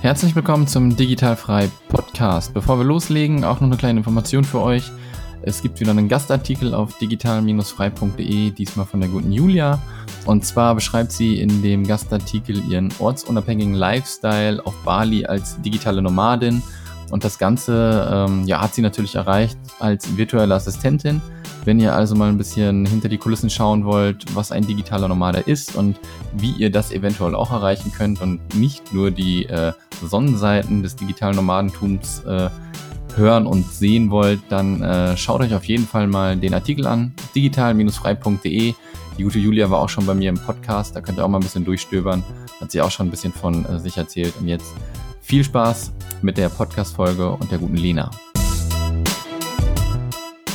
Herzlich willkommen zum Digitalfrei Podcast. Bevor wir loslegen, auch noch eine kleine Information für euch. Es gibt wieder einen Gastartikel auf digital-frei.de, diesmal von der guten Julia. Und zwar beschreibt sie in dem Gastartikel ihren ortsunabhängigen Lifestyle auf Bali als digitale Nomadin. Und das Ganze ähm, ja, hat sie natürlich erreicht als virtuelle Assistentin. Wenn ihr also mal ein bisschen hinter die Kulissen schauen wollt, was ein digitaler Nomade ist und wie ihr das eventuell auch erreichen könnt und nicht nur die äh, Sonnenseiten des digitalen Nomadentums äh, hören und sehen wollt, dann äh, schaut euch auf jeden Fall mal den Artikel an, digital-frei.de. Die gute Julia war auch schon bei mir im Podcast, da könnt ihr auch mal ein bisschen durchstöbern. Hat sie auch schon ein bisschen von äh, sich erzählt. Und jetzt viel Spaß mit der Podcast-Folge und der guten Lena.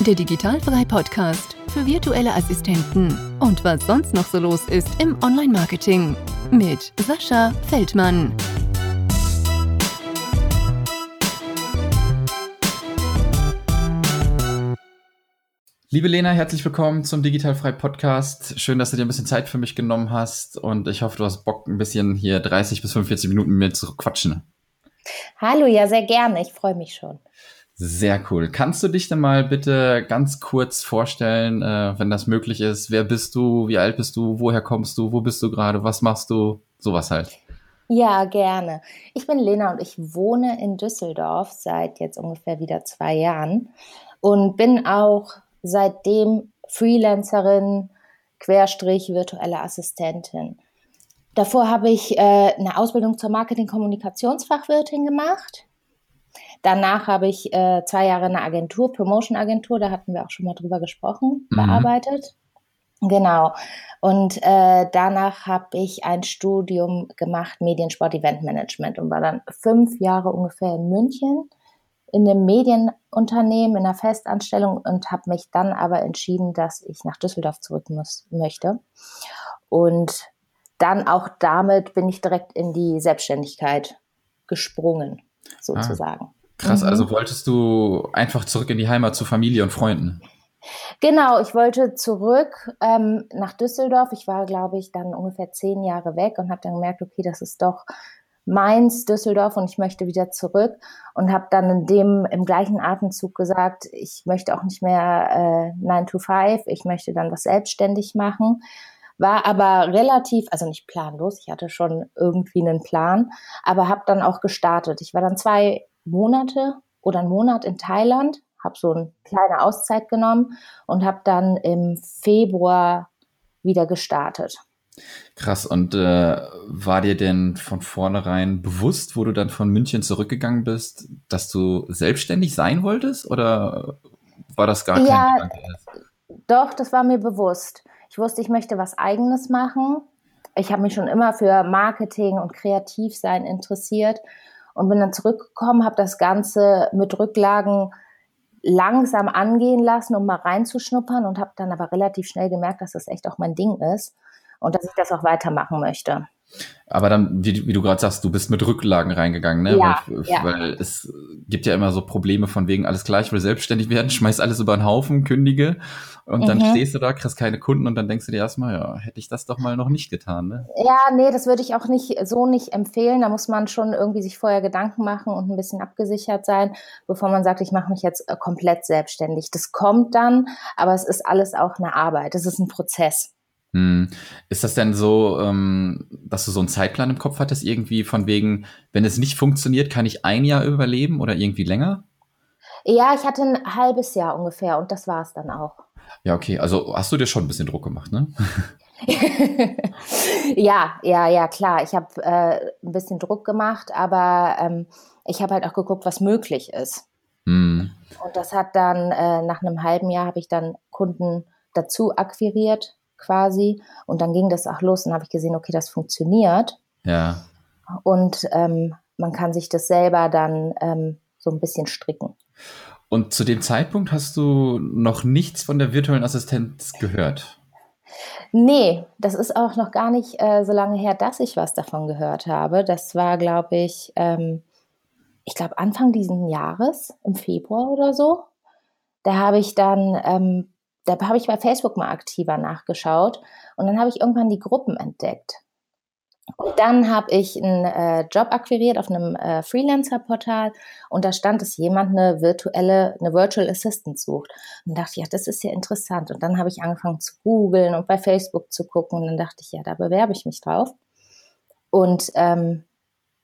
Der Digitalfrei Podcast für virtuelle Assistenten und was sonst noch so los ist im Online-Marketing mit Sascha Feldmann. Liebe Lena, herzlich willkommen zum Digitalfrei Podcast. Schön, dass du dir ein bisschen Zeit für mich genommen hast und ich hoffe, du hast Bock, ein bisschen hier 30 bis 45 Minuten mit mir zu quatschen. Hallo, ja, sehr gerne. Ich freue mich schon. Sehr cool. Kannst du dich denn mal bitte ganz kurz vorstellen, äh, wenn das möglich ist? Wer bist du? Wie alt bist du? Woher kommst du? Wo bist du gerade? Was machst du? Sowas halt. Ja, gerne. Ich bin Lena und ich wohne in Düsseldorf seit jetzt ungefähr wieder zwei Jahren und bin auch seitdem Freelancerin, Querstrich, virtuelle Assistentin. Davor habe ich äh, eine Ausbildung zur Marketing-Kommunikationsfachwirtin gemacht Danach habe ich äh, zwei Jahre eine Agentur, Promotion-Agentur, da hatten wir auch schon mal drüber gesprochen, mhm. bearbeitet. Genau. Und äh, danach habe ich ein Studium gemacht, Mediensport Event Management und war dann fünf Jahre ungefähr in München in einem Medienunternehmen in einer Festanstellung und habe mich dann aber entschieden, dass ich nach Düsseldorf zurück muss, möchte. Und dann auch damit bin ich direkt in die Selbstständigkeit gesprungen, sozusagen. Ah. Krass, mhm. also wolltest du einfach zurück in die Heimat zu Familie und Freunden? Genau, ich wollte zurück ähm, nach Düsseldorf. Ich war, glaube ich, dann ungefähr zehn Jahre weg und habe dann gemerkt, okay, das ist doch Mainz, Düsseldorf und ich möchte wieder zurück und habe dann in dem im gleichen Atemzug gesagt, ich möchte auch nicht mehr äh, 9 to 5, ich möchte dann was selbstständig machen. War aber relativ, also nicht planlos, ich hatte schon irgendwie einen Plan, aber habe dann auch gestartet. Ich war dann zwei Monate oder einen Monat in Thailand, habe so eine kleine Auszeit genommen und habe dann im Februar wieder gestartet. Krass, und äh, war dir denn von vornherein bewusst, wo du dann von München zurückgegangen bist, dass du selbstständig sein wolltest oder war das gar kein ja, Gedanke? Doch, das war mir bewusst. Ich wusste, ich möchte was eigenes machen. Ich habe mich schon immer für Marketing und Kreativsein interessiert und bin dann zurückgekommen, habe das Ganze mit Rücklagen langsam angehen lassen, um mal reinzuschnuppern und habe dann aber relativ schnell gemerkt, dass das echt auch mein Ding ist und dass ich das auch weitermachen möchte. Aber dann, wie, wie du gerade sagst, du bist mit Rücklagen reingegangen, ne? Ja, weil, ja. weil es gibt ja immer so Probleme von wegen alles gleich, will selbstständig werden, schmeiß alles über den Haufen, kündige und mhm. dann stehst du da, kriegst keine Kunden und dann denkst du dir erstmal, ja, hätte ich das doch mal noch nicht getan, ne? Ja, nee, das würde ich auch nicht so nicht empfehlen. Da muss man schon irgendwie sich vorher Gedanken machen und ein bisschen abgesichert sein, bevor man sagt, ich mache mich jetzt äh, komplett selbstständig. Das kommt dann, aber es ist alles auch eine Arbeit. Es ist ein Prozess. Hm. Ist das denn so, ähm, dass du so einen Zeitplan im Kopf hattest, irgendwie von wegen, wenn es nicht funktioniert, kann ich ein Jahr überleben oder irgendwie länger? Ja, ich hatte ein halbes Jahr ungefähr und das war es dann auch. Ja, okay. Also hast du dir schon ein bisschen Druck gemacht, ne? ja, ja, ja, klar. Ich habe äh, ein bisschen Druck gemacht, aber ähm, ich habe halt auch geguckt, was möglich ist. Mm. Und das hat dann äh, nach einem halben Jahr habe ich dann Kunden dazu akquiriert quasi. Und dann ging das auch los und habe ich gesehen, okay, das funktioniert. Ja. Und ähm, man kann sich das selber dann ähm, so ein bisschen stricken. Und zu dem Zeitpunkt hast du noch nichts von der virtuellen Assistenz gehört? Nee, das ist auch noch gar nicht äh, so lange her, dass ich was davon gehört habe. Das war, glaube ich, ähm, ich glaube Anfang diesen Jahres, im Februar oder so. Da habe ich dann ähm, da habe ich bei Facebook mal aktiver nachgeschaut und dann habe ich irgendwann die Gruppen entdeckt. Und dann habe ich einen äh, Job akquiriert auf einem äh, Freelancer-Portal und da stand, dass jemand eine virtuelle, eine Virtual Assistant sucht. Und dachte ja, das ist ja interessant. Und dann habe ich angefangen zu googeln und bei Facebook zu gucken und dann dachte ich, ja, da bewerbe ich mich drauf. Und ähm,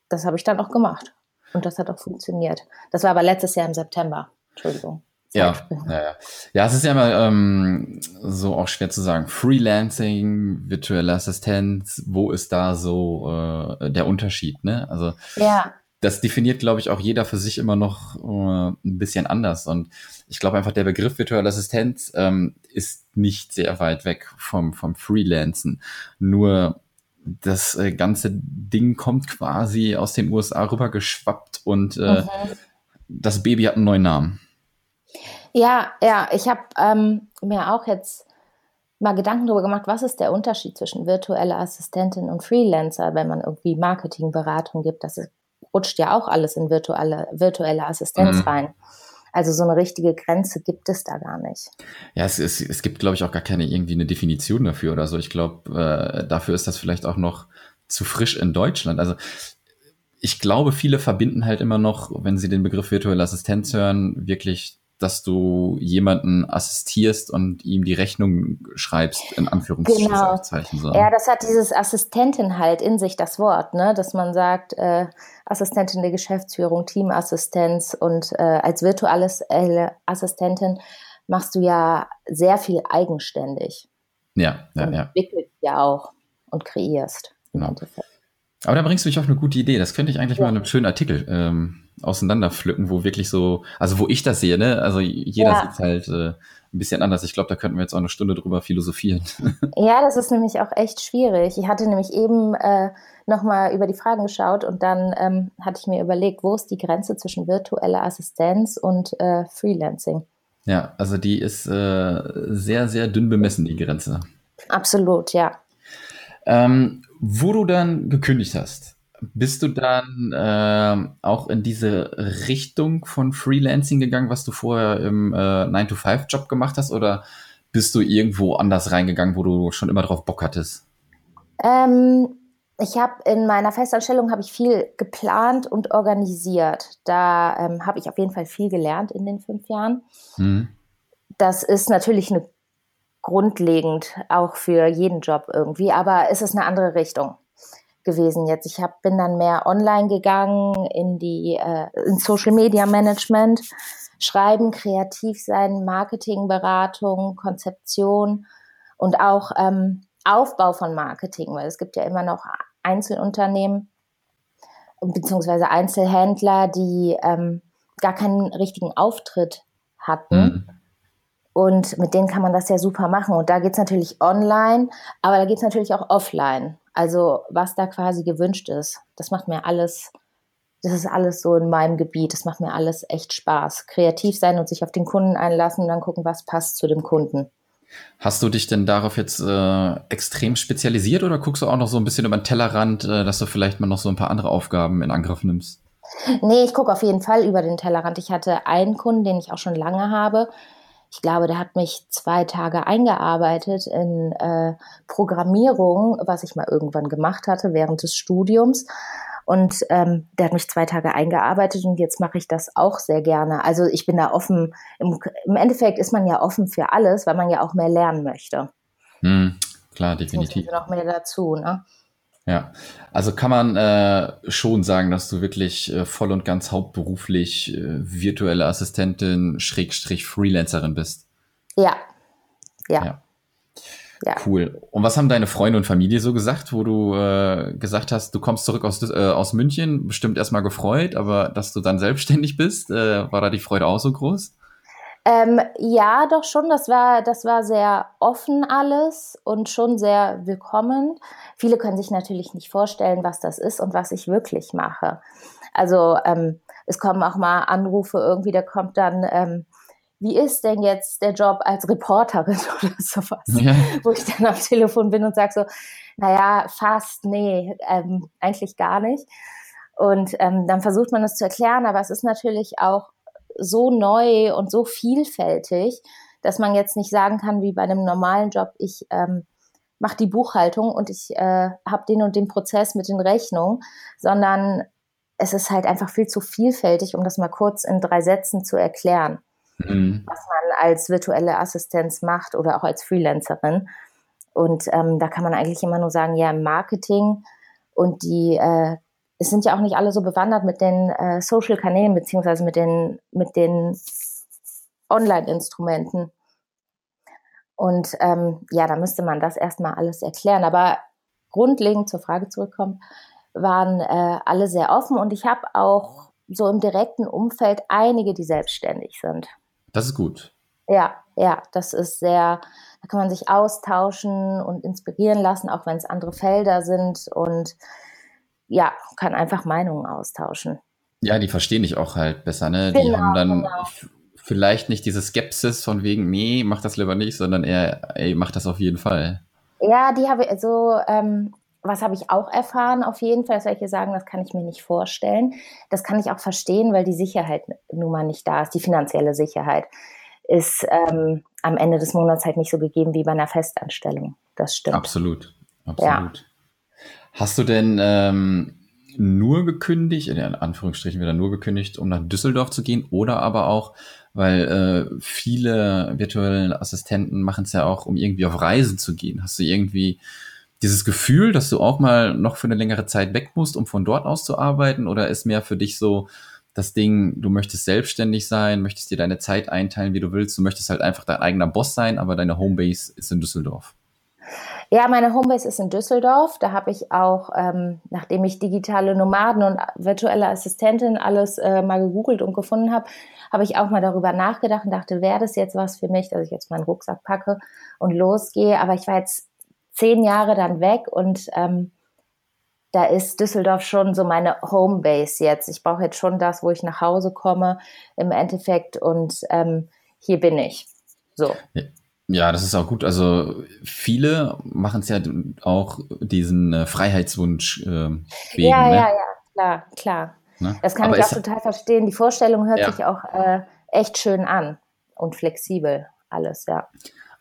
das habe ich dann auch gemacht. Und das hat auch funktioniert. Das war aber letztes Jahr im September. Entschuldigung. Ja, ja, ja. ja, es ist ja immer ähm, so auch schwer zu sagen. Freelancing, virtuelle Assistenz, wo ist da so äh, der Unterschied? Ne? Also ja. das definiert, glaube ich, auch jeder für sich immer noch äh, ein bisschen anders. Und ich glaube einfach, der Begriff virtuelle Assistenz ähm, ist nicht sehr weit weg vom, vom Freelancen. Nur das äh, ganze Ding kommt quasi aus den USA rübergeschwappt und äh, mhm. das Baby hat einen neuen Namen. Ja, ja, ich habe ähm, mir auch jetzt mal Gedanken darüber gemacht, was ist der Unterschied zwischen virtueller Assistentin und Freelancer, wenn man irgendwie Marketingberatung gibt. Das rutscht ja auch alles in virtuelle, virtuelle Assistenz mhm. rein. Also so eine richtige Grenze gibt es da gar nicht. Ja, es, es, es gibt, glaube ich, auch gar keine irgendwie eine Definition dafür oder so. Ich glaube, äh, dafür ist das vielleicht auch noch zu frisch in Deutschland. Also ich glaube, viele verbinden halt immer noch, wenn sie den Begriff virtuelle Assistenz hören, wirklich dass du jemanden assistierst und ihm die Rechnung schreibst, in Anführungszeichen. Genau. Ja, das hat dieses Assistentin halt in sich, das Wort, ne? dass man sagt, äh, Assistentin der Geschäftsführung, Teamassistenz und äh, als virtuelle Assistentin machst du ja sehr viel eigenständig. Ja, ja, und ja. Entwickelst ja auch und kreierst. Genau. Aber da bringst du mich auf eine gute Idee. Das könnte ich eigentlich ja. mal in einem schönen Artikel ähm, auseinanderpflücken, wo wirklich so, also wo ich das sehe, ne? Also jeder ja. sieht halt äh, ein bisschen anders. Ich glaube, da könnten wir jetzt auch eine Stunde drüber philosophieren. Ja, das ist nämlich auch echt schwierig. Ich hatte nämlich eben äh, nochmal über die Fragen geschaut und dann ähm, hatte ich mir überlegt, wo ist die Grenze zwischen virtueller Assistenz und äh, Freelancing? Ja, also die ist äh, sehr, sehr dünn bemessen, die Grenze. Absolut, ja. Ähm, wo du dann gekündigt hast, bist du dann äh, auch in diese Richtung von Freelancing gegangen, was du vorher im äh, 9-to-5-Job gemacht hast, oder bist du irgendwo anders reingegangen, wo du schon immer drauf Bock hattest? Ähm, ich habe in meiner Festanstellung habe ich viel geplant und organisiert. Da ähm, habe ich auf jeden Fall viel gelernt in den fünf Jahren. Hm. Das ist natürlich eine grundlegend auch für jeden Job irgendwie, aber es ist eine andere Richtung gewesen jetzt. Ich hab, bin dann mehr online gegangen in die äh, in Social Media Management, Schreiben, kreativ sein, Marketingberatung, Konzeption und auch ähm, Aufbau von Marketing, weil es gibt ja immer noch Einzelunternehmen beziehungsweise Einzelhändler, die ähm, gar keinen richtigen Auftritt hatten. Mhm. Und mit denen kann man das ja super machen. Und da geht es natürlich online, aber da geht es natürlich auch offline. Also was da quasi gewünscht ist, das macht mir alles, das ist alles so in meinem Gebiet. Das macht mir alles echt Spaß. Kreativ sein und sich auf den Kunden einlassen und dann gucken, was passt zu dem Kunden. Hast du dich denn darauf jetzt äh, extrem spezialisiert oder guckst du auch noch so ein bisschen über den Tellerrand, äh, dass du vielleicht mal noch so ein paar andere Aufgaben in Angriff nimmst? Nee, ich gucke auf jeden Fall über den Tellerrand. Ich hatte einen Kunden, den ich auch schon lange habe, ich glaube, der hat mich zwei Tage eingearbeitet in äh, Programmierung, was ich mal irgendwann gemacht hatte während des Studiums. Und ähm, der hat mich zwei Tage eingearbeitet und jetzt mache ich das auch sehr gerne. Also ich bin da offen. Im, Im, Endeffekt ist man ja offen für alles, weil man ja auch mehr lernen möchte. Hm, klar, definitiv. Noch mehr dazu, ne? Ja, also kann man äh, schon sagen, dass du wirklich äh, voll und ganz hauptberuflich äh, virtuelle Assistentin, Schrägstrich Freelancerin bist. Ja. ja. ja. Ja. Cool. Und was haben deine Freunde und Familie so gesagt, wo du äh, gesagt hast, du kommst zurück aus, äh, aus München, bestimmt erstmal gefreut, aber dass du dann selbstständig bist, äh, war da die Freude auch so groß? Ähm, ja, doch schon. Das war, das war sehr offen alles und schon sehr willkommen. Viele können sich natürlich nicht vorstellen, was das ist und was ich wirklich mache. Also ähm, es kommen auch mal Anrufe irgendwie, da kommt dann, ähm, wie ist denn jetzt der Job als Reporterin oder sowas? Ja. Wo ich dann am Telefon bin und sage so, naja, fast, nee, ähm, eigentlich gar nicht. Und ähm, dann versucht man es zu erklären, aber es ist natürlich auch so neu und so vielfältig, dass man jetzt nicht sagen kann, wie bei einem normalen Job, ich ähm, mache die Buchhaltung und ich äh, habe den und den Prozess mit den Rechnungen, sondern es ist halt einfach viel zu vielfältig, um das mal kurz in drei Sätzen zu erklären, mhm. was man als virtuelle Assistenz macht oder auch als Freelancerin. Und ähm, da kann man eigentlich immer nur sagen, ja, im Marketing und die, äh, es sind ja auch nicht alle so bewandert mit den äh, Social-Kanälen beziehungsweise mit den, mit den Online-Instrumenten. Und ähm, ja, da müsste man das erstmal alles erklären. Aber grundlegend zur Frage zurückkommen, waren äh, alle sehr offen und ich habe auch so im direkten Umfeld einige, die selbstständig sind. Das ist gut. Ja, ja, das ist sehr, da kann man sich austauschen und inspirieren lassen, auch wenn es andere Felder sind und ja, kann einfach Meinungen austauschen. Ja, die verstehen dich auch halt besser, ne? Genau, die haben dann genau. vielleicht nicht diese Skepsis von wegen, nee, mach das lieber nicht, sondern eher, ey, mach das auf jeden Fall. Ja, die habe ich, also, ähm, was habe ich auch erfahren auf jeden Fall, das soll ich hier sagen, das kann ich mir nicht vorstellen. Das kann ich auch verstehen, weil die Sicherheit nun mal nicht da ist, die finanzielle Sicherheit ist ähm, am Ende des Monats halt nicht so gegeben wie bei einer Festanstellung. Das stimmt. Absolut, absolut. Ja. Hast du denn ähm, nur gekündigt, in Anführungsstrichen wieder nur gekündigt, um nach Düsseldorf zu gehen oder aber auch, weil äh, viele virtuelle Assistenten machen es ja auch, um irgendwie auf Reisen zu gehen. Hast du irgendwie dieses Gefühl, dass du auch mal noch für eine längere Zeit weg musst, um von dort aus zu arbeiten? Oder ist mehr für dich so, das Ding, du möchtest selbstständig sein, möchtest dir deine Zeit einteilen, wie du willst. Du möchtest halt einfach dein eigener Boss sein, aber deine Homebase ist in Düsseldorf. Ja, meine Homebase ist in Düsseldorf. Da habe ich auch, ähm, nachdem ich digitale Nomaden und virtuelle Assistentin alles äh, mal gegoogelt und gefunden habe, habe ich auch mal darüber nachgedacht und dachte, wäre das jetzt was für mich, dass ich jetzt meinen Rucksack packe und losgehe. Aber ich war jetzt zehn Jahre dann weg und ähm, da ist Düsseldorf schon so meine Homebase jetzt. Ich brauche jetzt schon das, wo ich nach Hause komme im Endeffekt und ähm, hier bin ich. So. Ja, das ist auch gut. Also viele machen es ja auch diesen äh, Freiheitswunsch äh, wegen. Ja, ne? ja, ja, klar, klar. Ne? Das kann Aber ich auch total verstehen. Die Vorstellung hört ja. sich auch äh, echt schön an und flexibel alles, ja.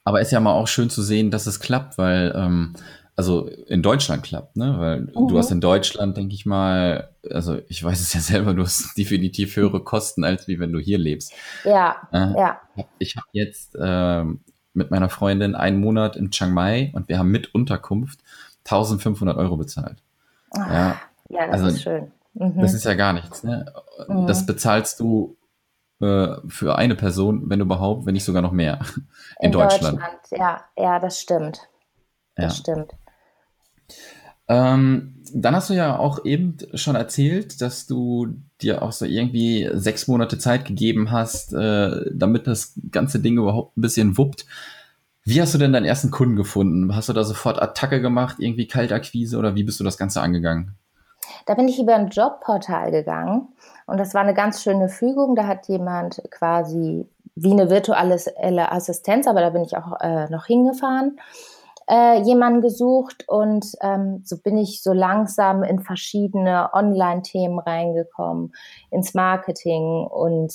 Aber es ist ja mal auch schön zu sehen, dass es klappt, weil ähm, also in Deutschland klappt, ne? Weil mhm. du hast in Deutschland, denke ich mal, also ich weiß es ja selber, du hast definitiv höhere Kosten, als wie wenn du hier lebst. Ja, äh, ja. Ich habe jetzt äh, mit meiner Freundin einen Monat in Chiang Mai und wir haben mit Unterkunft 1500 Euro bezahlt. Ach, ja, ja, das also, ist schön. Mhm. Das ist ja gar nichts. Ne? Mhm. Das bezahlst du äh, für eine Person, wenn überhaupt, wenn nicht sogar noch mehr in, in Deutschland. Deutschland. Ja, ja, das stimmt. Das ja. stimmt. Ähm, dann hast du ja auch eben schon erzählt, dass du dir auch so irgendwie sechs Monate Zeit gegeben hast, äh, damit das ganze Ding überhaupt ein bisschen wuppt. Wie hast du denn deinen ersten Kunden gefunden? Hast du da sofort Attacke gemacht, irgendwie Kaltakquise oder wie bist du das Ganze angegangen? Da bin ich über ein Jobportal gegangen und das war eine ganz schöne Fügung. Da hat jemand quasi wie eine virtuelle Assistenz, aber da bin ich auch äh, noch hingefahren äh, jemanden gesucht und ähm, so bin ich so langsam in verschiedene Online-Themen reingekommen, ins Marketing und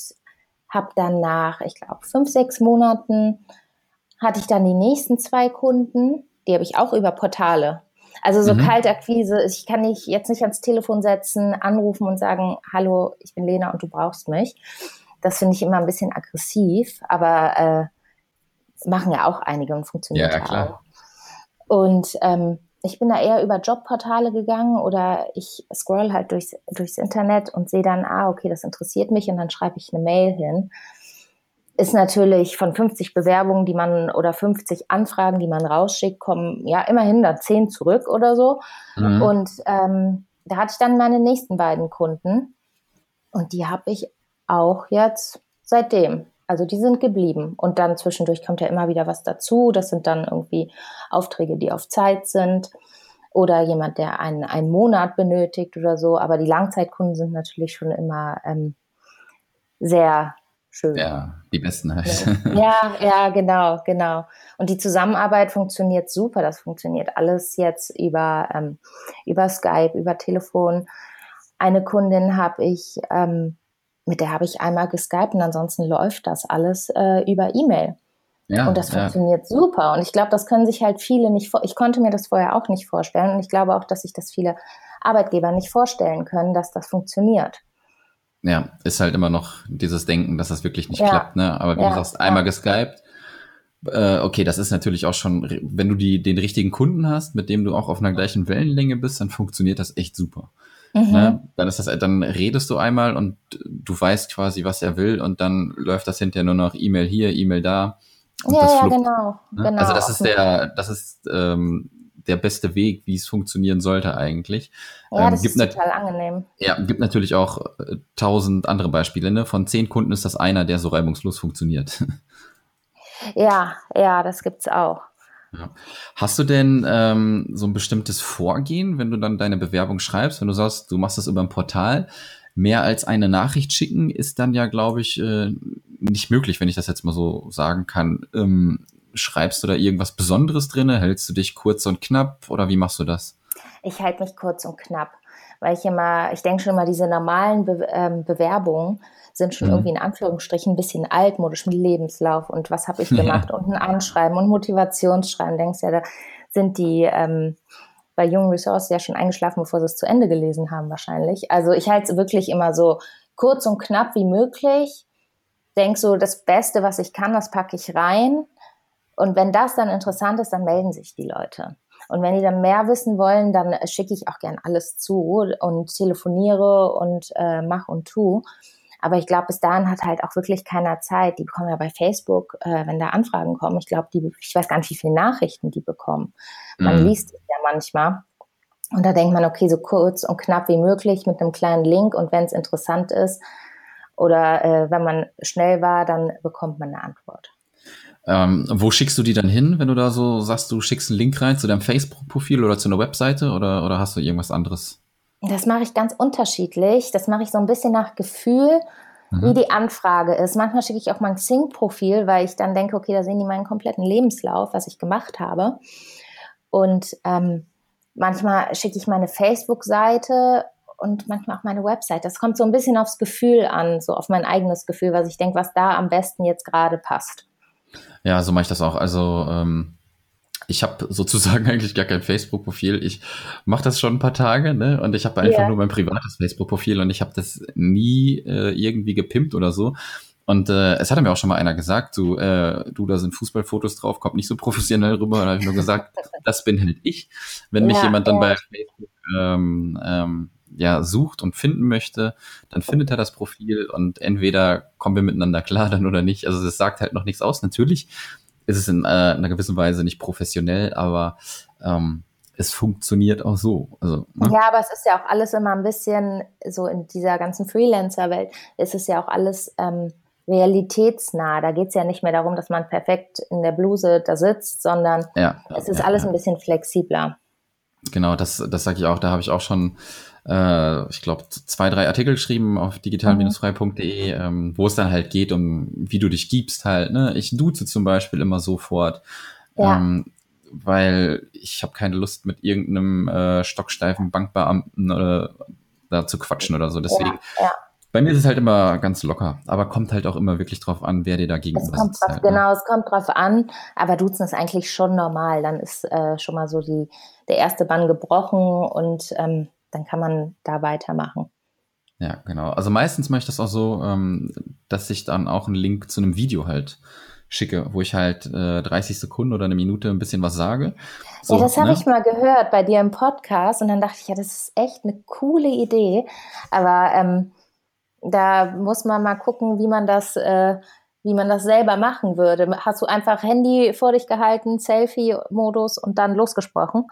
habe dann nach, ich glaube, fünf, sechs Monaten hatte ich dann die nächsten zwei Kunden, die habe ich auch über Portale. Also so mhm. Kaltakquise, ich kann nicht jetzt nicht ans Telefon setzen, anrufen und sagen, hallo, ich bin Lena und du brauchst mich. Das finde ich immer ein bisschen aggressiv, aber äh, machen ja auch einige und funktioniert ja, klar. auch. Und ähm, ich bin da eher über Jobportale gegangen oder ich scroll halt durchs, durchs Internet und sehe dann, ah, okay, das interessiert mich und dann schreibe ich eine Mail hin. Ist natürlich von 50 Bewerbungen, die man oder 50 Anfragen, die man rausschickt, kommen ja immerhin da 10 zurück oder so. Mhm. Und ähm, da hatte ich dann meine nächsten beiden Kunden und die habe ich auch jetzt seitdem. Also die sind geblieben. Und dann zwischendurch kommt ja immer wieder was dazu. Das sind dann irgendwie Aufträge, die auf Zeit sind oder jemand, der einen, einen Monat benötigt oder so. Aber die Langzeitkunden sind natürlich schon immer ähm, sehr schön. Ja, die besten halt. Ja, ja, genau, genau. Und die Zusammenarbeit funktioniert super. Das funktioniert alles jetzt über, ähm, über Skype, über Telefon. Eine Kundin habe ich ähm, mit der habe ich einmal geskypt und ansonsten läuft das alles äh, über E-Mail. Ja, und das ja. funktioniert super. Und ich glaube, das können sich halt viele nicht vor. Ich konnte mir das vorher auch nicht vorstellen. Und ich glaube auch, dass sich das viele Arbeitgeber nicht vorstellen können, dass das funktioniert. Ja, ist halt immer noch dieses Denken, dass das wirklich nicht ja. klappt. Ne? Aber wie ja, du sagst, einmal geskypt, äh, okay, das ist natürlich auch schon, wenn du die, den richtigen Kunden hast, mit dem du auch auf einer gleichen Wellenlänge bist, dann funktioniert das echt super. Mhm. Ne? Dann ist das, dann redest du einmal und du weißt quasi, was er will und dann läuft das hinterher nur noch E-Mail hier, E-Mail da. ja, ja, genau, ne? genau. Also das ist der, das ist ähm, der beste Weg, wie es funktionieren sollte eigentlich. Ja, ähm, das ist total angenehm. Ja, gibt natürlich auch äh, tausend andere Beispiele. Ne? Von zehn Kunden ist das einer, der so reibungslos funktioniert. Ja, ja, das gibt's auch. Ja. Hast du denn ähm, so ein bestimmtes Vorgehen, wenn du dann deine Bewerbung schreibst, wenn du sagst, du machst das über ein Portal? Mehr als eine Nachricht schicken ist dann ja, glaube ich, äh, nicht möglich, wenn ich das jetzt mal so sagen kann. Ähm, Schreibst du da irgendwas Besonderes drin? Hältst du dich kurz und knapp oder wie machst du das? Ich halte mich kurz und knapp, weil ich immer, ich denke schon immer, diese normalen Be ähm, Bewerbungen sind schon mhm. irgendwie in Anführungsstrichen ein bisschen altmodisch mit Lebenslauf und was habe ich gemacht ja. und ein Anschreiben und Motivationsschreiben. Denkst ja, da sind die ähm, bei jungen Resources ja schon eingeschlafen, bevor sie es zu Ende gelesen haben wahrscheinlich. Also ich halte es wirklich immer so kurz und knapp wie möglich. Denk so, das Beste, was ich kann, das packe ich rein und wenn das dann interessant ist, dann melden sich die Leute. Und wenn die dann mehr wissen wollen, dann schicke ich auch gern alles zu und telefoniere und äh, mach und tu. Aber ich glaube, bis dahin hat halt auch wirklich keiner Zeit. Die bekommen ja bei Facebook, äh, wenn da Anfragen kommen, ich glaube, die, ich weiß gar nicht, wie viele Nachrichten die bekommen. Man mhm. liest es ja manchmal. Und da denkt man, okay, so kurz und knapp wie möglich mit einem kleinen Link und wenn es interessant ist oder äh, wenn man schnell war, dann bekommt man eine Antwort. Ähm, wo schickst du die dann hin, wenn du da so sagst, du schickst einen Link rein zu deinem Facebook-Profil oder zu einer Webseite oder, oder hast du irgendwas anderes? Das mache ich ganz unterschiedlich. Das mache ich so ein bisschen nach Gefühl, mhm. wie die Anfrage ist. Manchmal schicke ich auch mein Xing-Profil, weil ich dann denke, okay, da sehen die meinen kompletten Lebenslauf, was ich gemacht habe. Und ähm, manchmal schicke ich meine Facebook-Seite und manchmal auch meine Website. Das kommt so ein bisschen aufs Gefühl an, so auf mein eigenes Gefühl, was ich denke, was da am besten jetzt gerade passt. Ja, so mache ich das auch. Also ähm, ich habe sozusagen eigentlich gar kein Facebook-Profil. Ich mache das schon ein paar Tage, ne? Und ich habe einfach yeah. nur mein privates Facebook-Profil und ich habe das nie äh, irgendwie gepimpt oder so. Und äh, es hatte mir auch schon mal einer gesagt, du, äh, du, da sind Fußballfotos drauf, kommt nicht so professionell rüber. Und habe ich nur gesagt, das bin halt ich. Wenn mich ja, jemand dann ja. bei Facebook ähm, ähm, ja, sucht und finden möchte, dann findet er das Profil und entweder kommen wir miteinander klar dann oder nicht. Also das sagt halt noch nichts aus. Natürlich ist es in äh, einer gewissen Weise nicht professionell, aber ähm, es funktioniert auch so. Also, ne? Ja, aber es ist ja auch alles immer ein bisschen so in dieser ganzen Freelancer-Welt, ist es ja auch alles ähm, realitätsnah. Da geht es ja nicht mehr darum, dass man perfekt in der Bluse da sitzt, sondern ja, es ist ja, alles ja. ein bisschen flexibler. Genau, das, das sage ich auch. Da habe ich auch schon äh, ich glaube, zwei, drei Artikel geschrieben auf digital-frei.de, ähm, wo es dann halt geht, um wie du dich gibst halt. Ne? Ich duze zum Beispiel immer sofort. Ja. Ähm, weil ich habe keine Lust mit irgendeinem äh, stocksteifen Bankbeamten oder da zu quatschen oder so. Deswegen, ja, ja. bei mir ist es halt immer ganz locker, aber kommt halt auch immer wirklich drauf an, wer dir da gegenüber sitzt. Drauf, halt, ne? genau, es kommt drauf an, aber duzen ist eigentlich schon normal. Dann ist äh, schon mal so die, der erste Bann gebrochen und ähm, dann kann man da weitermachen. Ja, genau. Also meistens mache ich das auch so, ähm, dass ich dann auch einen Link zu einem Video halt schicke, wo ich halt äh, 30 Sekunden oder eine Minute ein bisschen was sage. So, ja, das habe ne? ich mal gehört bei dir im Podcast und dann dachte ich, ja, das ist echt eine coole Idee. Aber ähm, da muss man mal gucken, wie man das, äh, wie man das selber machen würde. Hast du einfach Handy vor dich gehalten, Selfie-Modus und dann losgesprochen?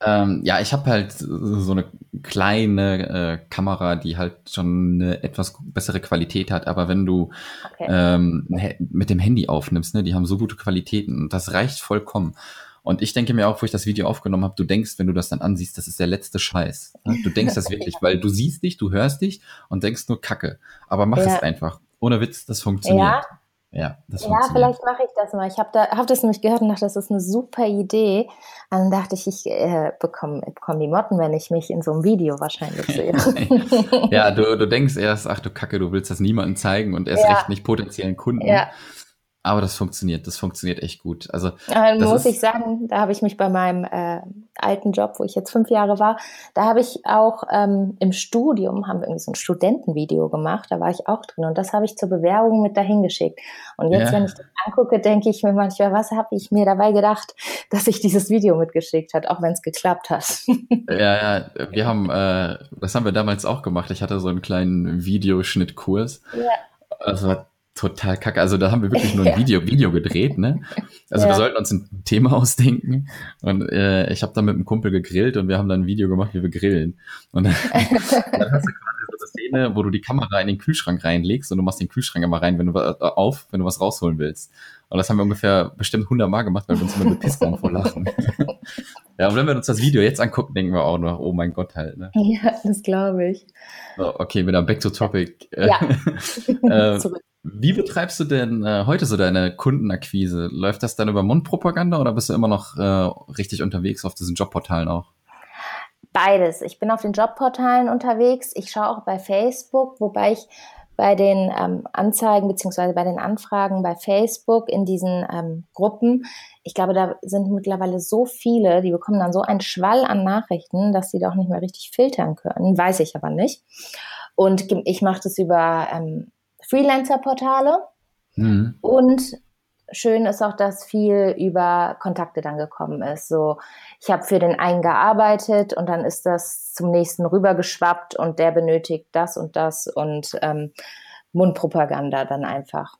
Ähm, ja, ich habe halt so eine kleine äh, Kamera, die halt schon eine etwas bessere Qualität hat. Aber wenn du okay. ähm, mit dem Handy aufnimmst, ne, die haben so gute Qualitäten, das reicht vollkommen. Und ich denke mir auch, wo ich das Video aufgenommen habe, du denkst, wenn du das dann ansiehst, das ist der letzte Scheiß. Du denkst das wirklich, weil du siehst dich, du hörst dich und denkst nur Kacke. Aber mach ja. es einfach. Ohne Witz, das funktioniert. Ja, ja, das ja vielleicht mache ich das mal. Ich habe da, hab das nämlich gehört und dachte, das ist eine super Idee. Und dann dachte ich, ich äh, bekomme bekomm die Motten, wenn ich mich in so einem Video wahrscheinlich sehe. ja, du, du denkst erst, ach du Kacke, du willst das niemandem zeigen und erst ja. recht nicht potenziellen Kunden. Ja. Aber das funktioniert, das funktioniert echt gut. Also äh, muss ich sagen, da habe ich mich bei meinem äh, alten Job, wo ich jetzt fünf Jahre war, da habe ich auch ähm, im Studium haben wir irgendwie so ein Studentenvideo gemacht, da war ich auch drin und das habe ich zur Bewerbung mit dahin geschickt. Und jetzt, ja. wenn ich das angucke, denke ich mir manchmal, was habe ich mir dabei gedacht, dass ich dieses Video mitgeschickt hat, auch wenn es geklappt hat. ja, ja, wir haben, äh, das haben wir damals auch gemacht. Ich hatte so einen kleinen Videoschnittkurs. Ja. Also total kacke. Also da haben wir wirklich nur ein Video, Video gedreht, ne? Also ja. wir sollten uns ein Thema ausdenken und äh, ich habe dann mit einem Kumpel gegrillt und wir haben dann ein Video gemacht, wie wir grillen. Und dann, dann hast du quasi so eine Szene, wo du die Kamera in den Kühlschrank reinlegst und du machst den Kühlschrank immer rein, wenn du äh, auf, wenn du was rausholen willst. Und das haben wir ungefähr bestimmt 100 Mal gemacht, weil wir uns immer bepisst haben vor Lachen. ja, und wenn wir uns das Video jetzt angucken, denken wir auch noch, oh mein Gott halt. Ne? Ja, das glaube ich. So, okay, wieder back to topic. Ja. äh, wie betreibst du denn äh, heute so deine Kundenakquise? Läuft das dann über Mundpropaganda oder bist du immer noch äh, richtig unterwegs auf diesen Jobportalen auch? Beides. Ich bin auf den Jobportalen unterwegs. Ich schaue auch bei Facebook, wobei ich bei den ähm, Anzeigen beziehungsweise bei den Anfragen bei Facebook in diesen ähm, Gruppen, ich glaube, da sind mittlerweile so viele, die bekommen dann so einen Schwall an Nachrichten, dass sie doch nicht mehr richtig filtern können. Weiß ich aber nicht. Und ich mache das über ähm, Freelancer-Portale. Mhm. Und schön ist auch, dass viel über Kontakte dann gekommen ist. So, ich habe für den einen gearbeitet und dann ist das zum nächsten rübergeschwappt und der benötigt das und das und ähm, Mundpropaganda dann einfach.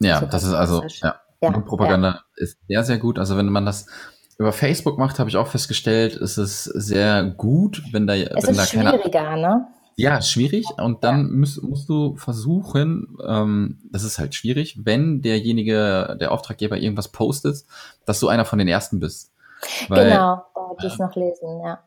Ja, so das ist also, ja, ja Mundpropaganda ja. ist sehr, sehr gut. Also wenn man das über Facebook macht, habe ich auch festgestellt, ist es sehr gut, wenn da, es wenn ist da schwieriger, ne? Ja, schwierig. Und dann ja. musst, musst du versuchen, ähm, das ist halt schwierig, wenn derjenige, der Auftraggeber irgendwas postet, dass du einer von den ersten bist. Weil, genau, da die es noch lesen, ja.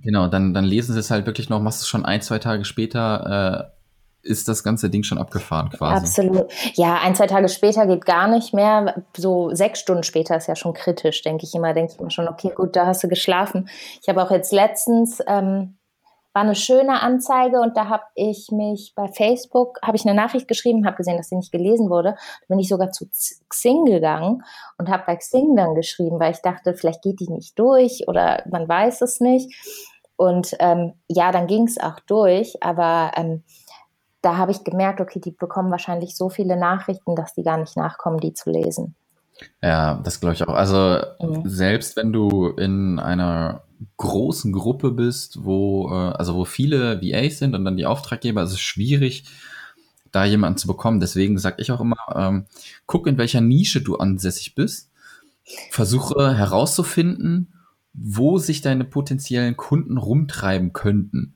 Genau, dann, dann lesen sie es halt wirklich noch, machst es schon ein, zwei Tage später, äh, ist das ganze Ding schon abgefahren quasi. Absolut. Ja, ein, zwei Tage später geht gar nicht mehr. So sechs Stunden später ist ja schon kritisch, denke ich immer. Denke ich mir schon, okay, gut, da hast du geschlafen. Ich habe auch jetzt letztens ähm, war eine schöne Anzeige und da habe ich mich bei Facebook, habe ich eine Nachricht geschrieben, habe gesehen, dass sie nicht gelesen wurde. Da bin ich sogar zu Xing gegangen und habe bei Xing dann geschrieben, weil ich dachte, vielleicht geht die nicht durch oder man weiß es nicht. Und ähm, ja, dann ging es auch durch, aber ähm, da habe ich gemerkt, okay, die bekommen wahrscheinlich so viele Nachrichten, dass die gar nicht nachkommen, die zu lesen. Ja, das glaube ich auch. Also mhm. selbst wenn du in einer großen Gruppe bist, wo, äh, also wo viele VAs sind und dann die Auftraggeber, ist es schwierig, da jemanden zu bekommen. Deswegen sage ich auch immer, ähm, guck, in welcher Nische du ansässig bist. Versuche herauszufinden, wo sich deine potenziellen Kunden rumtreiben könnten.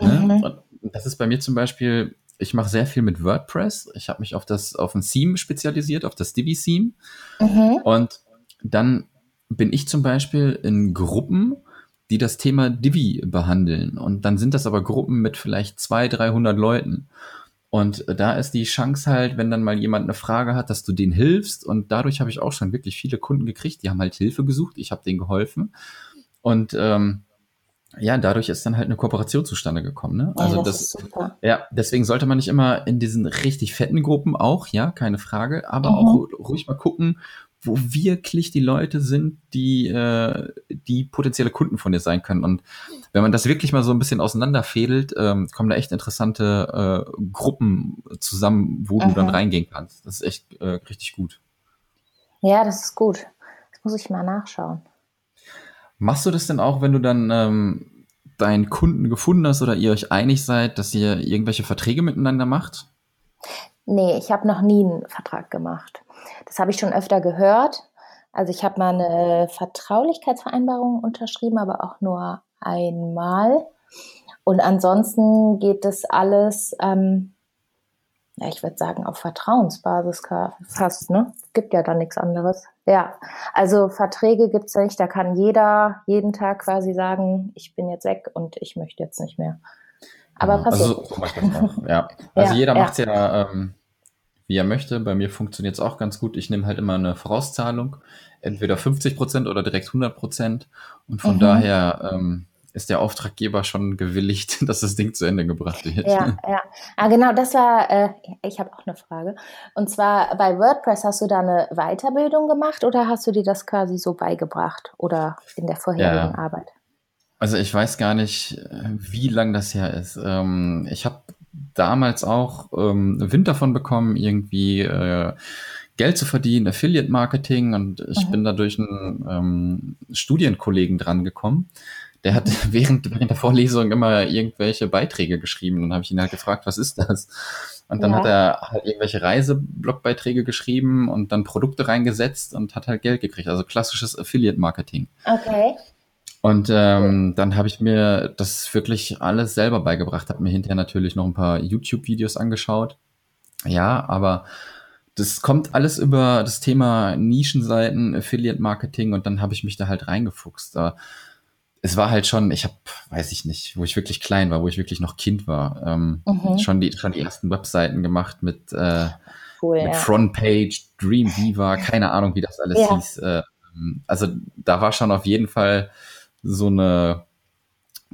Ne? Mhm. Das ist bei mir zum Beispiel, ich mache sehr viel mit WordPress. Ich habe mich auf das, auf ein Theme spezialisiert, auf das Divi-Theme. Mhm. Und dann bin ich zum Beispiel in Gruppen, die das Thema Divi behandeln. Und dann sind das aber Gruppen mit vielleicht 200, 300 Leuten. Und da ist die Chance halt, wenn dann mal jemand eine Frage hat, dass du denen hilfst. Und dadurch habe ich auch schon wirklich viele Kunden gekriegt, die haben halt Hilfe gesucht. Ich habe denen geholfen. Und ähm, ja, dadurch ist dann halt eine Kooperation zustande gekommen. Ne? Also ja, das, das ja, deswegen sollte man nicht immer in diesen richtig fetten Gruppen auch, ja, keine Frage, aber mhm. auch ruhig mal gucken, wo wirklich die Leute sind, die, äh, die potenzielle Kunden von dir sein können. Und wenn man das wirklich mal so ein bisschen auseinanderfädelt, ähm, kommen da echt interessante äh, Gruppen zusammen, wo mhm. du dann mhm. reingehen kannst. Das ist echt äh, richtig gut. Ja, das ist gut. Das muss ich mal nachschauen. Machst du das denn auch, wenn du dann ähm, deinen Kunden gefunden hast oder ihr euch einig seid, dass ihr irgendwelche Verträge miteinander macht? Nee, ich habe noch nie einen Vertrag gemacht. Das habe ich schon öfter gehört. Also ich habe mal eine Vertraulichkeitsvereinbarung unterschrieben, aber auch nur einmal. Und ansonsten geht das alles, ähm, ja, ich würde sagen, auf Vertrauensbasis fast, ne? Gibt ja da nichts anderes. Ja, also Verträge gibt es nicht. Da kann jeder jeden Tag quasi sagen, ich bin jetzt weg und ich möchte jetzt nicht mehr. Aber ja, passiert. Also, so, ja. also ja, jeder macht es ja, ähm, wie er möchte. Bei mir funktioniert es auch ganz gut. Ich nehme halt immer eine Vorauszahlung, entweder 50 Prozent oder direkt 100 Prozent. Und von mhm. daher ähm, ist der Auftraggeber schon gewilligt, dass das Ding zu Ende gebracht wird. Ja, ja. Ah, genau, das war, äh, ich habe auch eine Frage. Und zwar bei WordPress, hast du da eine Weiterbildung gemacht oder hast du dir das quasi so beigebracht oder in der vorherigen ja. Arbeit? Also ich weiß gar nicht, wie lang das her ist. Ähm, ich habe damals auch ähm, Wind davon bekommen, irgendwie äh, Geld zu verdienen, Affiliate-Marketing und ich mhm. bin da durch einen ähm, Studienkollegen dran gekommen. Der hat während, während der Vorlesung immer irgendwelche Beiträge geschrieben und dann habe ich ihn halt gefragt, was ist das? Und dann ja. hat er halt irgendwelche Reiseblockbeiträge geschrieben und dann Produkte reingesetzt und hat halt Geld gekriegt. Also klassisches Affiliate-Marketing. Okay. Und ähm, dann habe ich mir das wirklich alles selber beigebracht, habe mir hinterher natürlich noch ein paar YouTube-Videos angeschaut. Ja, aber das kommt alles über das Thema Nischenseiten, Affiliate-Marketing und dann habe ich mich da halt reingefuchst. Da, es war halt schon, ich habe, weiß ich nicht, wo ich wirklich klein war, wo ich wirklich noch Kind war, ähm, mhm. schon, die, schon die ersten Webseiten gemacht mit, äh, cool, mit ja. Frontpage, Dreamweaver, keine Ahnung, wie das alles ja. hieß. Äh, also da war schon auf jeden Fall so eine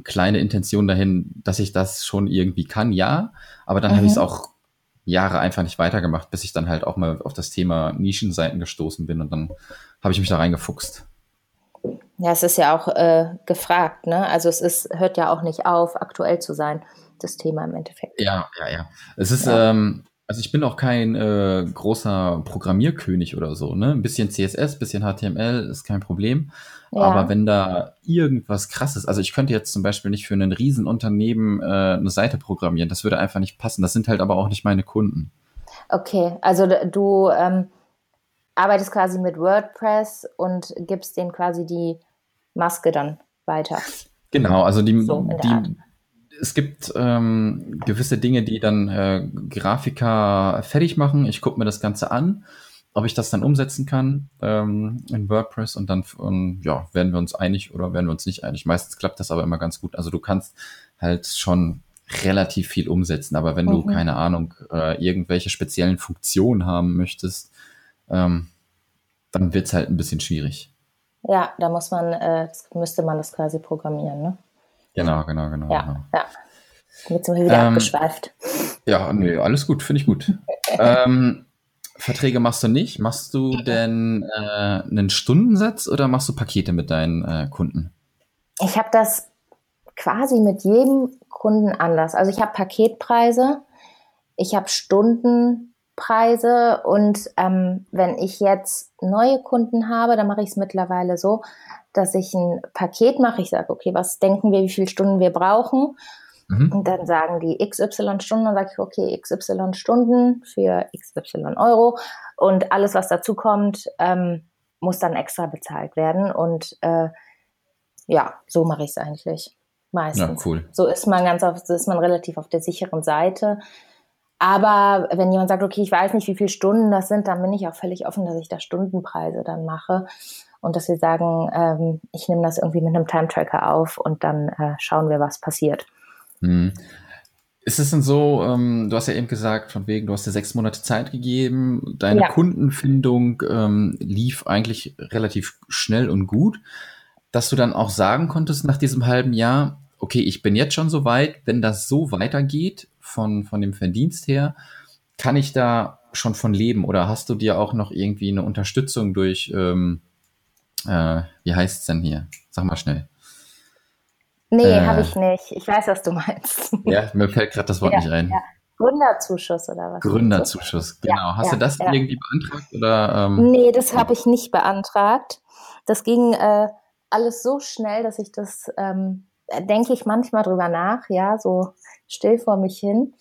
kleine Intention dahin, dass ich das schon irgendwie kann, ja. Aber dann mhm. habe ich es auch Jahre einfach nicht weitergemacht, bis ich dann halt auch mal auf das Thema Nischenseiten gestoßen bin und dann habe ich mich da reingefuchst. Ja, es ist ja auch äh, gefragt, ne? Also es ist, hört ja auch nicht auf, aktuell zu sein, das Thema im Endeffekt. Ja, ja, ja. Es ist, ja. ähm, also ich bin auch kein äh, großer Programmierkönig oder so, ne? Ein bisschen CSS, ein bisschen HTML ist kein Problem. Ja. Aber wenn da irgendwas krasses, also ich könnte jetzt zum Beispiel nicht für ein Riesenunternehmen äh, eine Seite programmieren, das würde einfach nicht passen. Das sind halt aber auch nicht meine Kunden. Okay, also du ähm, arbeitest quasi mit WordPress und gibst denen quasi die Maske dann weiter. Genau, also die, so die es gibt ähm, gewisse Dinge, die dann äh, Grafiker fertig machen. Ich gucke mir das Ganze an ob ich das dann umsetzen kann ähm, in WordPress und dann um, ja, werden wir uns einig oder werden wir uns nicht einig. Meistens klappt das aber immer ganz gut. Also du kannst halt schon relativ viel umsetzen, aber wenn mhm. du, keine Ahnung, äh, irgendwelche speziellen Funktionen haben möchtest, ähm, dann wird es halt ein bisschen schwierig. Ja, da muss man, äh, müsste man das quasi programmieren, ne? Genau, genau, genau. Ja, genau. ja. Jetzt sind wir wieder ähm, abgeschweift. Ja, nee, alles gut, finde ich gut. ähm, Verträge machst du nicht. Machst du denn äh, einen Stundensatz oder machst du Pakete mit deinen äh, Kunden? Ich habe das quasi mit jedem Kunden anders. Also ich habe Paketpreise, ich habe Stundenpreise und ähm, wenn ich jetzt neue Kunden habe, dann mache ich es mittlerweile so, dass ich ein Paket mache. Ich sage, okay, was denken wir, wie viele Stunden wir brauchen? Mhm. Und dann sagen die XY Stunden, dann sage ich, okay, XY Stunden für XY Euro und alles, was dazu kommt, ähm, muss dann extra bezahlt werden. Und äh, ja, so mache ich es eigentlich meistens. Ja, cool. So ist man ganz auf, so ist man relativ auf der sicheren Seite. Aber wenn jemand sagt, okay, ich weiß nicht, wie viele Stunden das sind, dann bin ich auch völlig offen, dass ich da Stundenpreise dann mache und dass wir sagen, ähm, ich nehme das irgendwie mit einem Time-Tracker auf und dann äh, schauen wir, was passiert. Hm. Ist es denn so, ähm, du hast ja eben gesagt, von wegen, du hast dir sechs Monate Zeit gegeben, deine ja. Kundenfindung ähm, lief eigentlich relativ schnell und gut, dass du dann auch sagen konntest nach diesem halben Jahr, okay, ich bin jetzt schon so weit, wenn das so weitergeht von, von dem Verdienst her, kann ich da schon von leben oder hast du dir auch noch irgendwie eine Unterstützung durch, ähm, äh, wie heißt es denn hier? Sag mal schnell. Nee, äh, habe ich nicht. Ich weiß, was du meinst. Ja, mir fällt gerade das Wort ja, nicht ein. Ja. Gründerzuschuss oder was? Gründerzuschuss, genau. Ja, Hast du das irgendwie beantragt? Oder, ähm, nee, das habe ich nicht beantragt. Das ging äh, alles so schnell, dass ich das, ähm, denke ich manchmal drüber nach, ja, so still vor mich hin.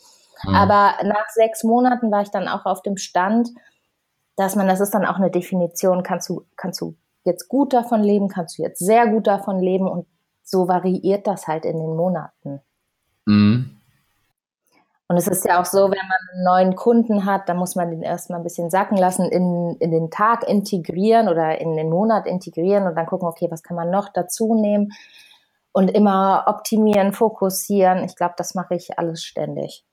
Mhm. Aber nach sechs Monaten war ich dann auch auf dem Stand, dass man, das ist dann auch eine Definition, kannst du, kannst du jetzt gut davon leben, kannst du jetzt sehr gut davon leben und so variiert das halt in den Monaten. Mhm. Und es ist ja auch so, wenn man einen neuen Kunden hat, dann muss man den erstmal ein bisschen sacken lassen, in, in den Tag integrieren oder in den Monat integrieren und dann gucken, okay, was kann man noch dazu nehmen und immer optimieren, fokussieren. Ich glaube, das mache ich alles ständig.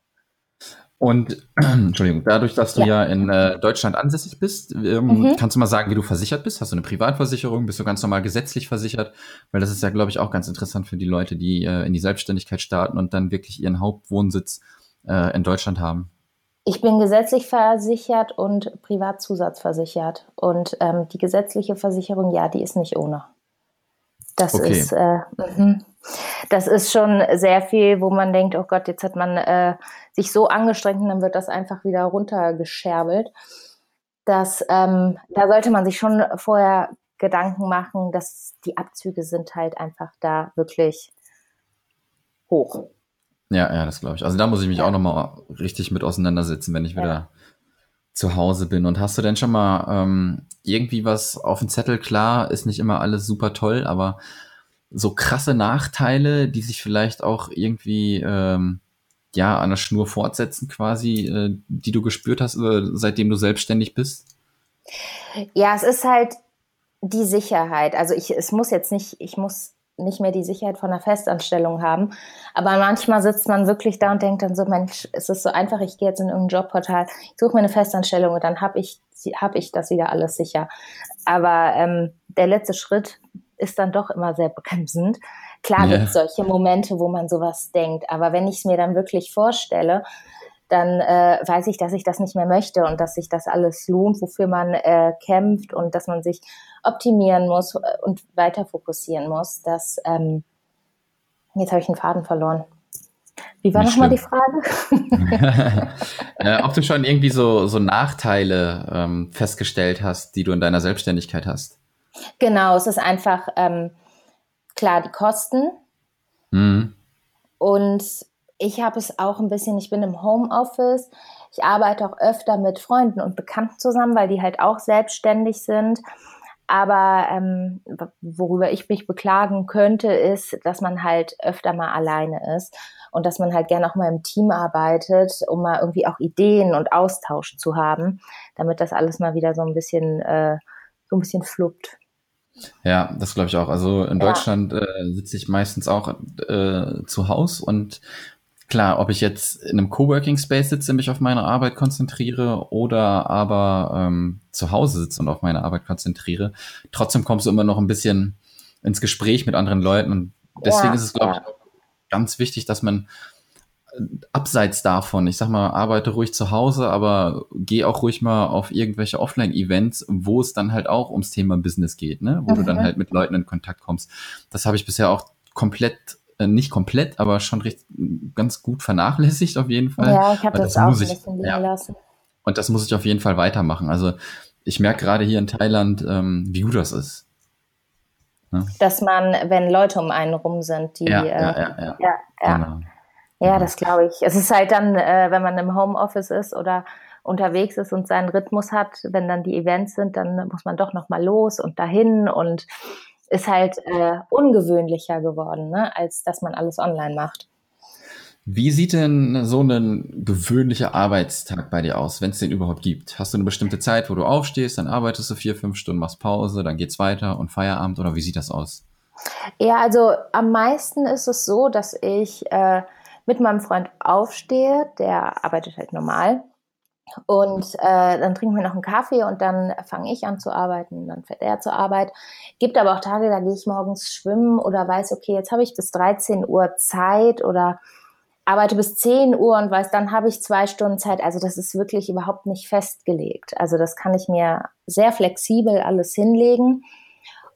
Und Entschuldigung, dadurch, dass du ja, ja in äh, Deutschland ansässig bist, ähm, mhm. kannst du mal sagen, wie du versichert bist? Hast du eine Privatversicherung? Bist du ganz normal gesetzlich versichert? Weil das ist ja, glaube ich, auch ganz interessant für die Leute, die äh, in die Selbstständigkeit starten und dann wirklich ihren Hauptwohnsitz äh, in Deutschland haben. Ich bin gesetzlich versichert und Privatzusatzversichert. Und ähm, die gesetzliche Versicherung, ja, die ist nicht ohne. Das okay. ist, äh, mhm. das ist schon sehr viel, wo man denkt, oh Gott, jetzt hat man äh, sich so angestrengt und dann wird das einfach wieder runtergescherbelt. Das, ähm, da sollte man sich schon vorher Gedanken machen, dass die Abzüge sind halt einfach da wirklich hoch. Ja, ja, das glaube ich. Also da muss ich mich ja. auch nochmal richtig mit auseinandersetzen, wenn ich wieder ja. Zu Hause bin. Und hast du denn schon mal ähm, irgendwie was auf dem Zettel? Klar, ist nicht immer alles super toll, aber so krasse Nachteile, die sich vielleicht auch irgendwie ähm, ja an der Schnur fortsetzen, quasi, äh, die du gespürt hast, äh, seitdem du selbstständig bist? Ja, es ist halt die Sicherheit. Also ich, es muss jetzt nicht, ich muss nicht mehr die Sicherheit von einer Festanstellung haben. Aber manchmal sitzt man wirklich da und denkt dann so, Mensch, es ist so einfach, ich gehe jetzt in irgendein Jobportal, ich suche mir eine Festanstellung und dann habe ich, hab ich das wieder alles sicher. Aber ähm, der letzte Schritt ist dann doch immer sehr bremsend. Klar yeah. gibt es solche Momente, wo man sowas denkt, aber wenn ich es mir dann wirklich vorstelle, dann äh, weiß ich, dass ich das nicht mehr möchte und dass sich das alles lohnt, wofür man äh, kämpft und dass man sich optimieren muss und weiter fokussieren muss. Dass, ähm, jetzt habe ich einen Faden verloren. Wie war nochmal die Frage? äh, ob du schon irgendwie so, so Nachteile ähm, festgestellt hast, die du in deiner Selbstständigkeit hast? Genau, es ist einfach ähm, klar die Kosten. Mhm. Und ich habe es auch ein bisschen, ich bin im Homeoffice. Ich arbeite auch öfter mit Freunden und Bekannten zusammen, weil die halt auch selbstständig sind. Aber ähm, worüber ich mich beklagen könnte, ist, dass man halt öfter mal alleine ist und dass man halt gerne auch mal im Team arbeitet, um mal irgendwie auch Ideen und Austausch zu haben, damit das alles mal wieder so ein bisschen äh, so ein bisschen fluppt. Ja, das glaube ich auch. Also in ja. Deutschland äh, sitze ich meistens auch äh, zu Hause und klar, ob ich jetzt in einem Coworking Space sitze, mich auf meine Arbeit konzentriere oder aber ähm, zu Hause sitze und auf meine Arbeit konzentriere, trotzdem kommst du immer noch ein bisschen ins Gespräch mit anderen Leuten und deswegen ja, ist es, glaube ich, ganz wichtig, dass man äh, abseits davon, ich sag mal, arbeite ruhig zu Hause, aber geh auch ruhig mal auf irgendwelche Offline-Events, wo es dann halt auch ums Thema Business geht, ne? wo mhm. du dann mhm. halt mit Leuten in Kontakt kommst. Das habe ich bisher auch komplett äh, nicht komplett, aber schon recht ganz gut vernachlässigt auf jeden Fall. Ja, ich habe das, das, auch ein bisschen liegen ja. lassen. Und das muss ich auf jeden Fall weitermachen. Also ich merke gerade hier in Thailand, ähm, wie gut das ist. Ja? Dass man, wenn Leute um einen rum sind, die ja, äh, ja, ja, ja. ja, ja. Genau. ja das glaube ich. Es ist halt dann, äh, wenn man im Homeoffice ist oder unterwegs ist und seinen Rhythmus hat, wenn dann die Events sind, dann muss man doch noch mal los und dahin und ist halt äh, ungewöhnlicher geworden, ne, als dass man alles online macht. Wie sieht denn so ein gewöhnlicher Arbeitstag bei dir aus, wenn es den überhaupt gibt? Hast du eine bestimmte Zeit, wo du aufstehst, dann arbeitest du vier, fünf Stunden, machst Pause, dann geht's weiter und Feierabend oder wie sieht das aus? Ja, also am meisten ist es so, dass ich äh, mit meinem Freund aufstehe, der arbeitet halt normal und äh, dann trinken wir noch einen Kaffee und dann fange ich an zu arbeiten, dann fährt er zur Arbeit. Gibt aber auch Tage, da gehe ich morgens schwimmen oder weiß, okay, jetzt habe ich bis 13 Uhr Zeit oder arbeite bis 10 Uhr und weiß, dann habe ich zwei Stunden Zeit. Also das ist wirklich überhaupt nicht festgelegt. Also das kann ich mir sehr flexibel alles hinlegen.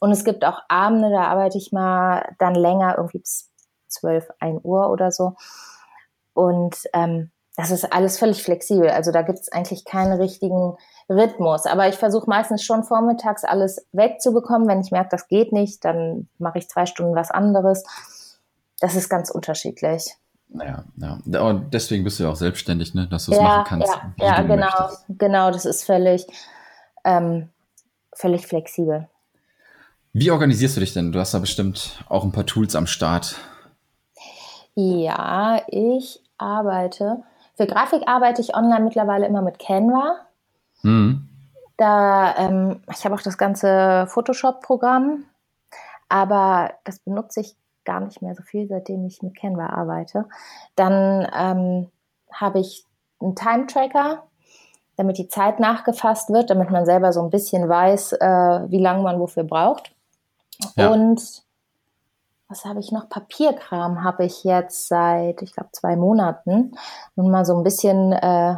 Und es gibt auch Abende, da arbeite ich mal dann länger, irgendwie bis 12, 1 Uhr oder so. Und ähm, das ist alles völlig flexibel. Also da gibt es eigentlich keinen richtigen Rhythmus. Aber ich versuche meistens schon vormittags alles wegzubekommen. Wenn ich merke, das geht nicht, dann mache ich zwei Stunden was anderes. Das ist ganz unterschiedlich. Naja, ja. Und deswegen bist du ja auch selbstständig, ne? dass du es ja, machen kannst. Ja, ja genau, möchtest. genau. Das ist völlig, ähm, völlig flexibel. Wie organisierst du dich denn? Du hast da bestimmt auch ein paar Tools am Start. Ja, ich arbeite für Grafik arbeite ich online mittlerweile immer mit Canva. Mhm. Da, ähm, ich habe auch das ganze Photoshop-Programm, aber das benutze ich gar nicht mehr so viel, seitdem ich mit Canva arbeite. Dann ähm, habe ich einen Time-Tracker, damit die Zeit nachgefasst wird, damit man selber so ein bisschen weiß, äh, wie lange man wofür braucht. Ja. Und was habe ich noch? Papierkram habe ich jetzt seit, ich glaube, zwei Monaten und mal so ein bisschen äh,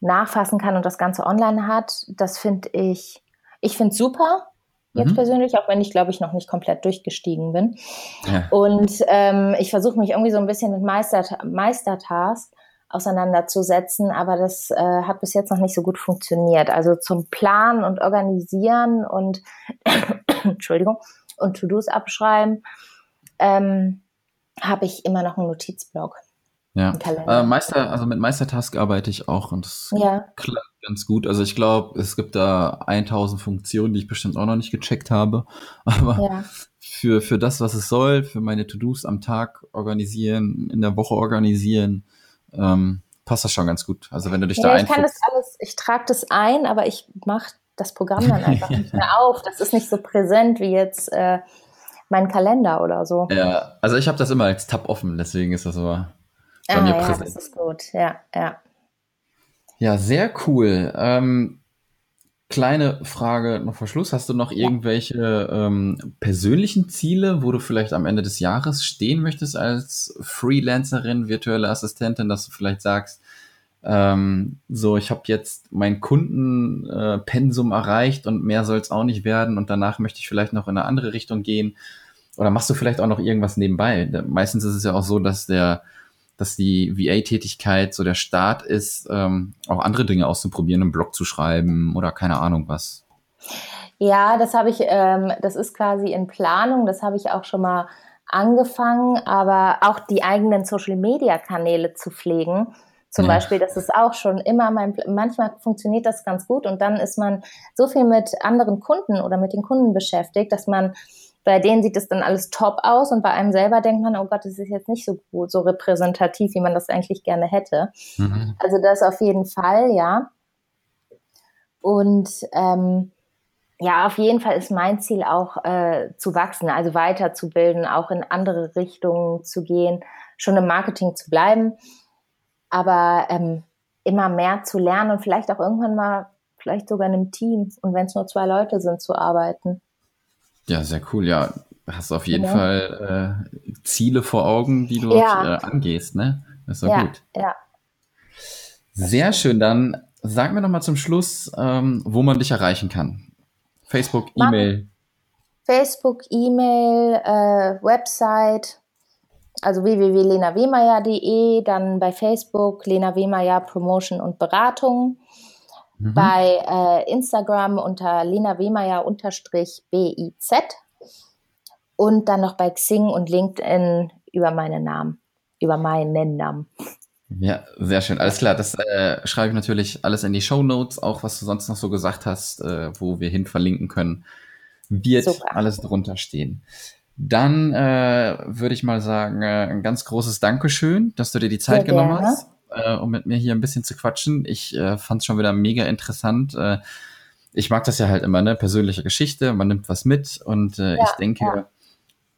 nachfassen kann und das Ganze online hat. Das finde ich, ich finde super. Jetzt mhm. persönlich, auch wenn ich, glaube ich, noch nicht komplett durchgestiegen bin. Ja. Und ähm, ich versuche mich irgendwie so ein bisschen mit Meister, Meistertask auseinanderzusetzen, aber das äh, hat bis jetzt noch nicht so gut funktioniert. Also zum Planen und Organisieren und Entschuldigung und To-Dos abschreiben ähm, habe ich immer noch einen Notizblock. Ja, äh, Meister, also mit Meistertask arbeite ich auch und das ja. klappt ganz gut. Also ich glaube, es gibt da 1000 Funktionen, die ich bestimmt auch noch nicht gecheckt habe. Aber ja. für, für das, was es soll, für meine To-Dos am Tag organisieren, in der Woche organisieren, ähm, passt das schon ganz gut. Also wenn du dich ja, da ich kann das alles, ich trage das ein, aber ich mache das Programm dann einfach nicht mehr auf. Das ist nicht so präsent wie jetzt äh, mein Kalender oder so. Ja, also ich habe das immer als Tab offen, deswegen ist das aber bei ah, mir präsent. Ja, das ist gut, ja, ja. Ja, sehr cool. Ähm, kleine Frage noch vor Schluss. Hast du noch ja. irgendwelche ähm, persönlichen Ziele, wo du vielleicht am Ende des Jahres stehen möchtest als Freelancerin, virtuelle Assistentin, dass du vielleicht sagst, ähm, so, ich habe jetzt mein Kundenpensum äh, erreicht und mehr soll es auch nicht werden und danach möchte ich vielleicht noch in eine andere Richtung gehen. Oder machst du vielleicht auch noch irgendwas nebenbei? Meistens ist es ja auch so, dass der dass die VA-Tätigkeit so der Start ist, ähm, auch andere Dinge auszuprobieren, einen Blog zu schreiben oder keine Ahnung was. Ja, das habe ich, ähm, das ist quasi in Planung, das habe ich auch schon mal angefangen, aber auch die eigenen Social-Media-Kanäle zu pflegen. Zum ja. Beispiel, das ist auch schon immer mein, manchmal funktioniert das ganz gut und dann ist man so viel mit anderen Kunden oder mit den Kunden beschäftigt, dass man bei denen sieht es dann alles top aus und bei einem selber denkt man, oh Gott, das ist jetzt nicht so gut, so repräsentativ, wie man das eigentlich gerne hätte. Mhm. Also das auf jeden Fall, ja. Und ähm, ja, auf jeden Fall ist mein Ziel auch äh, zu wachsen, also weiterzubilden, auch in andere Richtungen zu gehen, schon im Marketing zu bleiben, aber ähm, immer mehr zu lernen und vielleicht auch irgendwann mal, vielleicht sogar in einem Team und wenn es nur zwei Leute sind, zu arbeiten. Ja, sehr cool. Ja, hast auf jeden ja. Fall äh, Ziele vor Augen, die du ja. äh, angehst, ne? Das ist doch ja, gut. Ja. Sehr schön. Dann sag mir noch mal zum Schluss, ähm, wo man dich erreichen kann. Facebook, E-Mail. Facebook, E-Mail, äh, Website, also www.lenawehmeier.de, dann bei Facebook Lena Wehmeier Promotion und Beratung. Mhm. Bei äh, Instagram unter Lena Wehmeier unterstrich BIZ und dann noch bei Xing und LinkedIn über meinen Namen, über meinen Namen. Ja, sehr schön. Alles klar. Das äh, schreibe ich natürlich alles in die Show Notes, auch was du sonst noch so gesagt hast, äh, wo wir hin verlinken können, wird Super. alles drunter stehen. Dann äh, würde ich mal sagen, äh, ein ganz großes Dankeschön, dass du dir die Zeit Sehr genommen gerne. hast äh, um mit mir hier ein bisschen zu quatschen. Ich äh, fand es schon wieder mega interessant. Äh, ich mag das ja halt immer, ne? Persönliche Geschichte, man nimmt was mit und äh, ja, ich denke, ja.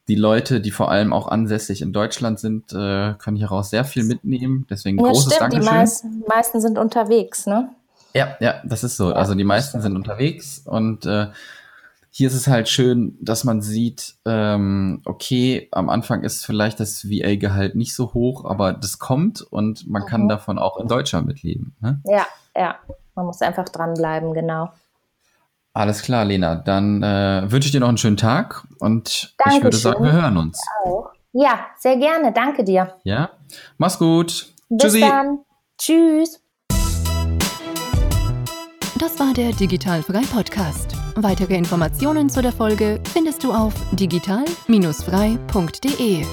die Leute, die vor allem auch ansässig in Deutschland sind, äh, können hieraus sehr viel mitnehmen. Deswegen ja, großes stimmt, Dankeschön. Die meisten, meisten sind unterwegs, ne? Ja, ja, das ist so. also die meisten sind unterwegs und äh, hier ist es halt schön, dass man sieht, ähm, okay, am Anfang ist vielleicht das VA-Gehalt nicht so hoch, aber das kommt und man mhm. kann davon auch in Deutschland mitleben. Ne? Ja, ja. Man muss einfach dranbleiben, genau. Alles klar, Lena. Dann äh, wünsche ich dir noch einen schönen Tag und Dankeschön. ich würde sagen, wir hören uns. Auch. Ja, sehr gerne. Danke dir. Ja, mach's gut. Bis Tschüssi. dann. Tschüss. Das war der Digitalfrei Podcast. Weitere Informationen zu der Folge findest du auf digital-frei.de.